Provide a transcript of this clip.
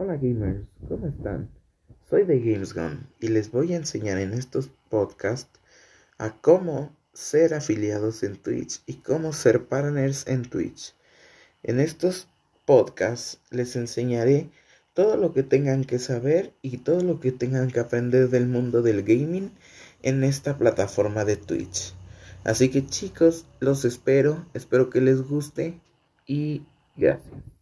Hola gamers, ¿cómo están? Soy de GamesGone y les voy a enseñar en estos podcasts a cómo ser afiliados en Twitch y cómo ser partners en Twitch. En estos podcasts les enseñaré todo lo que tengan que saber y todo lo que tengan que aprender del mundo del gaming en esta plataforma de Twitch. Así que chicos, los espero, espero que les guste y gracias.